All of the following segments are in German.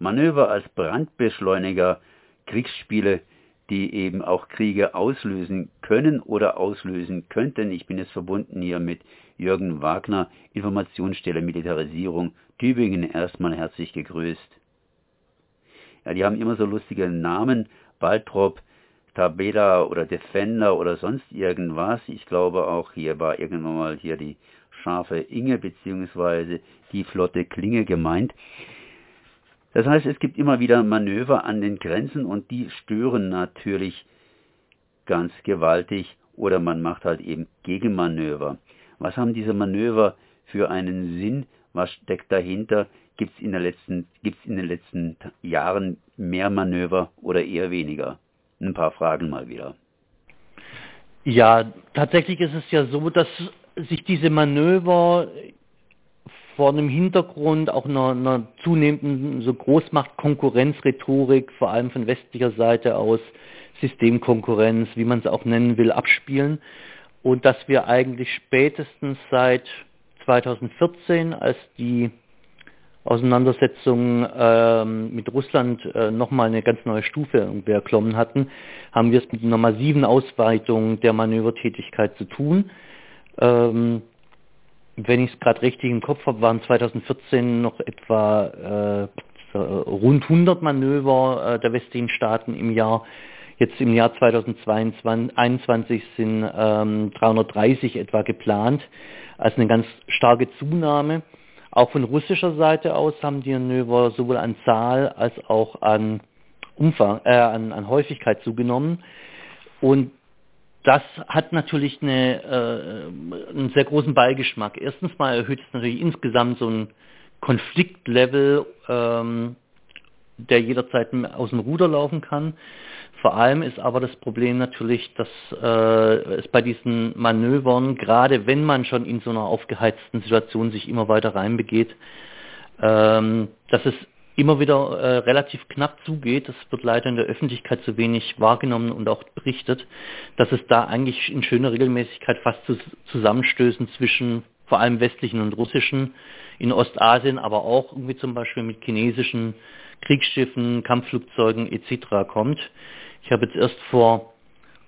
Manöver als Brandbeschleuniger, Kriegsspiele, die eben auch Kriege auslösen können oder auslösen könnten. Ich bin jetzt verbunden hier mit Jürgen Wagner, Informationsstelle Militarisierung, Tübingen erstmal herzlich gegrüßt. Ja, die haben immer so lustige Namen, Baltrop, Tabeda oder Defender oder sonst irgendwas. Ich glaube auch hier war irgendwann mal hier die scharfe Inge beziehungsweise die flotte Klinge gemeint. Das heißt, es gibt immer wieder Manöver an den Grenzen und die stören natürlich ganz gewaltig oder man macht halt eben Gegenmanöver. Was haben diese Manöver für einen Sinn? Was steckt dahinter? Gibt es in, in den letzten Jahren mehr Manöver oder eher weniger? Ein paar Fragen mal wieder. Ja, tatsächlich ist es ja so, dass sich diese Manöver vor einem Hintergrund auch einer, einer zunehmenden so Großmacht-Konkurrenzrhetorik, vor allem von westlicher Seite aus, Systemkonkurrenz, wie man es auch nennen will, abspielen. Und dass wir eigentlich spätestens seit 2014, als die Auseinandersetzung ähm, mit Russland äh, nochmal eine ganz neue Stufe erklommen hatten, haben wir es mit einer massiven Ausweitung der Manövertätigkeit zu tun. Ähm, wenn ich es gerade richtig im Kopf habe, waren 2014 noch etwa äh, rund 100 Manöver äh, der westlichen Staaten im Jahr. Jetzt im Jahr 2021 sind ähm, 330 etwa geplant, also eine ganz starke Zunahme. Auch von russischer Seite aus haben die Manöver sowohl an Zahl als auch an Umfang, äh, an, an Häufigkeit zugenommen. Und das hat natürlich eine, äh, einen sehr großen Beigeschmack. Erstens mal erhöht es natürlich insgesamt so ein Konfliktlevel, ähm, der jederzeit aus dem Ruder laufen kann. Vor allem ist aber das Problem natürlich, dass äh, es bei diesen Manövern, gerade wenn man schon in so einer aufgeheizten Situation sich immer weiter reinbegeht, ähm, dass es immer wieder äh, relativ knapp zugeht. Das wird leider in der Öffentlichkeit zu wenig wahrgenommen und auch berichtet, dass es da eigentlich in schöner Regelmäßigkeit fast zu Zusammenstößen zwischen vor allem westlichen und russischen in Ostasien, aber auch irgendwie zum Beispiel mit chinesischen Kriegsschiffen, Kampfflugzeugen etc. kommt. Ich habe jetzt erst vor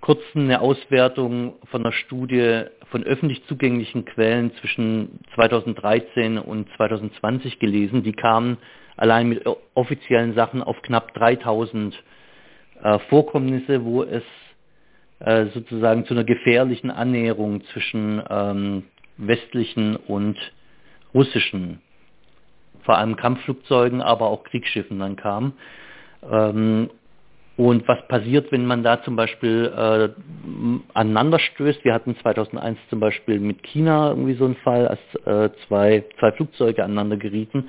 kurzem eine Auswertung von einer Studie von öffentlich zugänglichen Quellen zwischen 2013 und 2020 gelesen. Die kamen allein mit offiziellen Sachen auf knapp 3000 äh, Vorkommnisse, wo es äh, sozusagen zu einer gefährlichen Annäherung zwischen ähm, westlichen und russischen, vor allem Kampfflugzeugen, aber auch Kriegsschiffen dann kam. Ähm, und was passiert, wenn man da zum Beispiel äh, aneinander stößt? Wir hatten 2001 zum Beispiel mit China irgendwie so einen Fall, als äh, zwei, zwei Flugzeuge aneinander gerieten.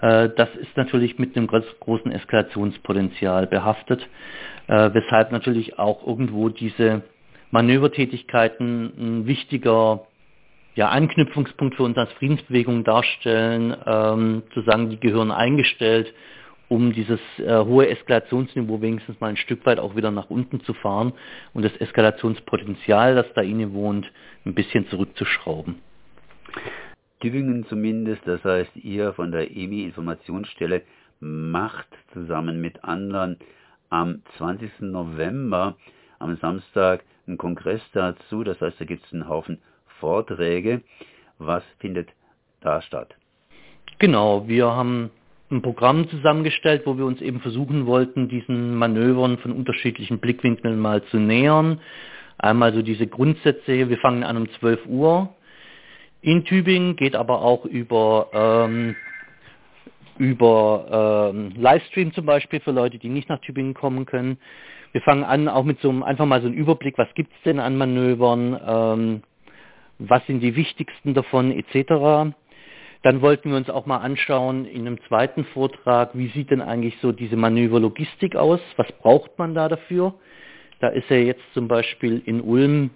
Äh, das ist natürlich mit einem großen Eskalationspotenzial behaftet, äh, weshalb natürlich auch irgendwo diese Manövertätigkeiten ein wichtiger ja, Anknüpfungspunkt für uns als Friedensbewegung darstellen, ähm, zu sagen, die gehören eingestellt, um dieses äh, hohe Eskalationsniveau wenigstens mal ein Stück weit auch wieder nach unten zu fahren und das Eskalationspotenzial, das da inne wohnt, ein bisschen zurückzuschrauben. Tübingen zumindest, das heißt ihr von der EMI Informationsstelle macht zusammen mit anderen am 20. November am Samstag einen Kongress dazu, das heißt da gibt es einen Haufen Vorträge. Was findet da statt? Genau, wir haben ein Programm zusammengestellt, wo wir uns eben versuchen wollten, diesen Manövern von unterschiedlichen Blickwinkeln mal zu nähern. Einmal so diese Grundsätze hier, wir fangen an um 12 Uhr in Tübingen, geht aber auch über, ähm, über ähm, Livestream zum Beispiel für Leute, die nicht nach Tübingen kommen können. Wir fangen an auch mit so einem, einfach mal so einem Überblick, was gibt es denn an Manövern, ähm, was sind die wichtigsten davon etc. Dann wollten wir uns auch mal anschauen in einem zweiten Vortrag, wie sieht denn eigentlich so diese Manöverlogistik aus, was braucht man da dafür. Da ist ja jetzt zum Beispiel in Ulm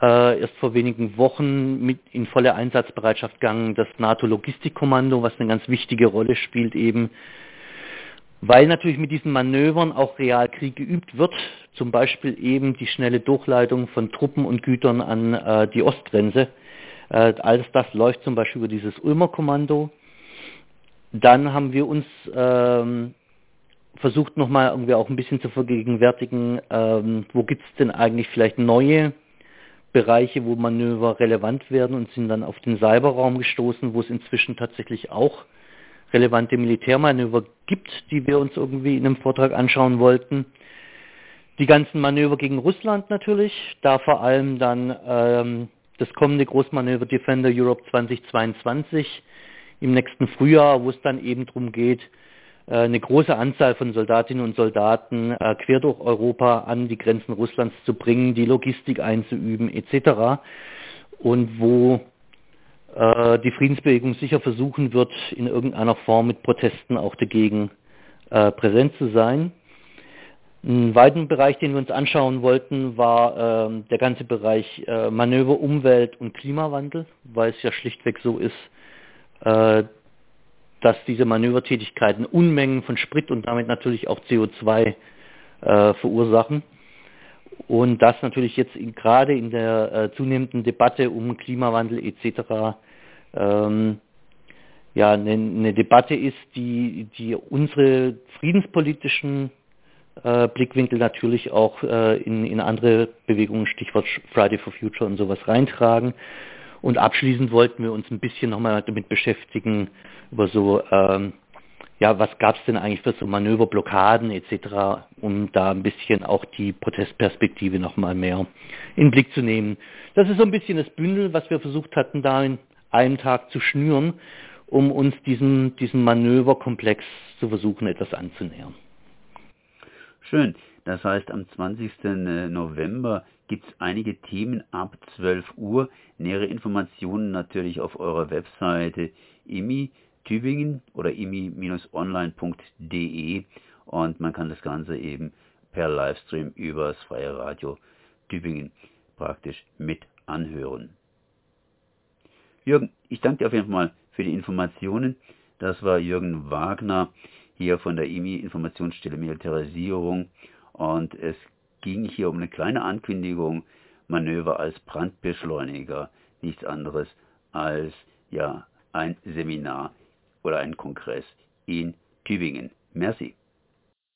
äh, erst vor wenigen Wochen mit in volle Einsatzbereitschaft gegangen, das NATO-Logistikkommando, was eine ganz wichtige Rolle spielt eben, weil natürlich mit diesen Manövern auch Realkrieg geübt wird, zum Beispiel eben die schnelle Durchleitung von Truppen und Gütern an äh, die Ostgrenze. Äh, alles das läuft zum Beispiel über dieses Ulmer Kommando. dann haben wir uns ähm, versucht nochmal irgendwie auch ein bisschen zu vergegenwärtigen, ähm, wo gibt es denn eigentlich vielleicht neue Bereiche, wo Manöver relevant werden und sind dann auf den Cyberraum gestoßen, wo es inzwischen tatsächlich auch relevante Militärmanöver gibt, die wir uns irgendwie in einem Vortrag anschauen wollten. Die ganzen Manöver gegen Russland natürlich, da vor allem dann ähm, das kommende Großmanöver Defender Europe 2022 im nächsten Frühjahr, wo es dann eben darum geht, eine große Anzahl von Soldatinnen und Soldaten äh, quer durch Europa an die Grenzen Russlands zu bringen, die Logistik einzuüben etc. Und wo äh, die Friedensbewegung sicher versuchen wird, in irgendeiner Form mit Protesten auch dagegen präsent zu sein. Ein weiteren Bereich, den wir uns anschauen wollten, war äh, der ganze Bereich äh, Manöver, Umwelt und Klimawandel, weil es ja schlichtweg so ist, äh, dass diese Manövertätigkeiten Unmengen von Sprit und damit natürlich auch CO2 äh, verursachen. Und das natürlich jetzt in, gerade in der äh, zunehmenden Debatte um Klimawandel etc. Ähm, ja, eine, eine Debatte ist, die, die unsere friedenspolitischen äh, Blickwinkel natürlich auch äh, in, in andere Bewegungen, Stichwort Friday for Future und sowas reintragen. Und abschließend wollten wir uns ein bisschen nochmal damit beschäftigen, über so, ähm, ja, was gab es denn eigentlich für so Manöverblockaden etc., um da ein bisschen auch die Protestperspektive nochmal mehr in den Blick zu nehmen. Das ist so ein bisschen das Bündel, was wir versucht hatten, da in einem Tag zu schnüren, um uns diesen, diesen Manöverkomplex zu versuchen, etwas anzunähern. Schön. Das heißt, am 20. Äh, November gibt es einige Themen ab 12 Uhr. Nähere Informationen natürlich auf eurer Webseite IMI Tübingen oder imi-online.de und man kann das Ganze eben per Livestream über das Freie Radio Tübingen praktisch mit anhören. Jürgen, ich danke dir auf jeden Fall für die Informationen. Das war Jürgen Wagner hier von der IMI Informationsstelle Militarisierung und es ging hier um eine kleine Ankündigung, Manöver als Brandbeschleuniger, nichts anderes als ja ein Seminar oder einen Kongress in Tübingen. Merci.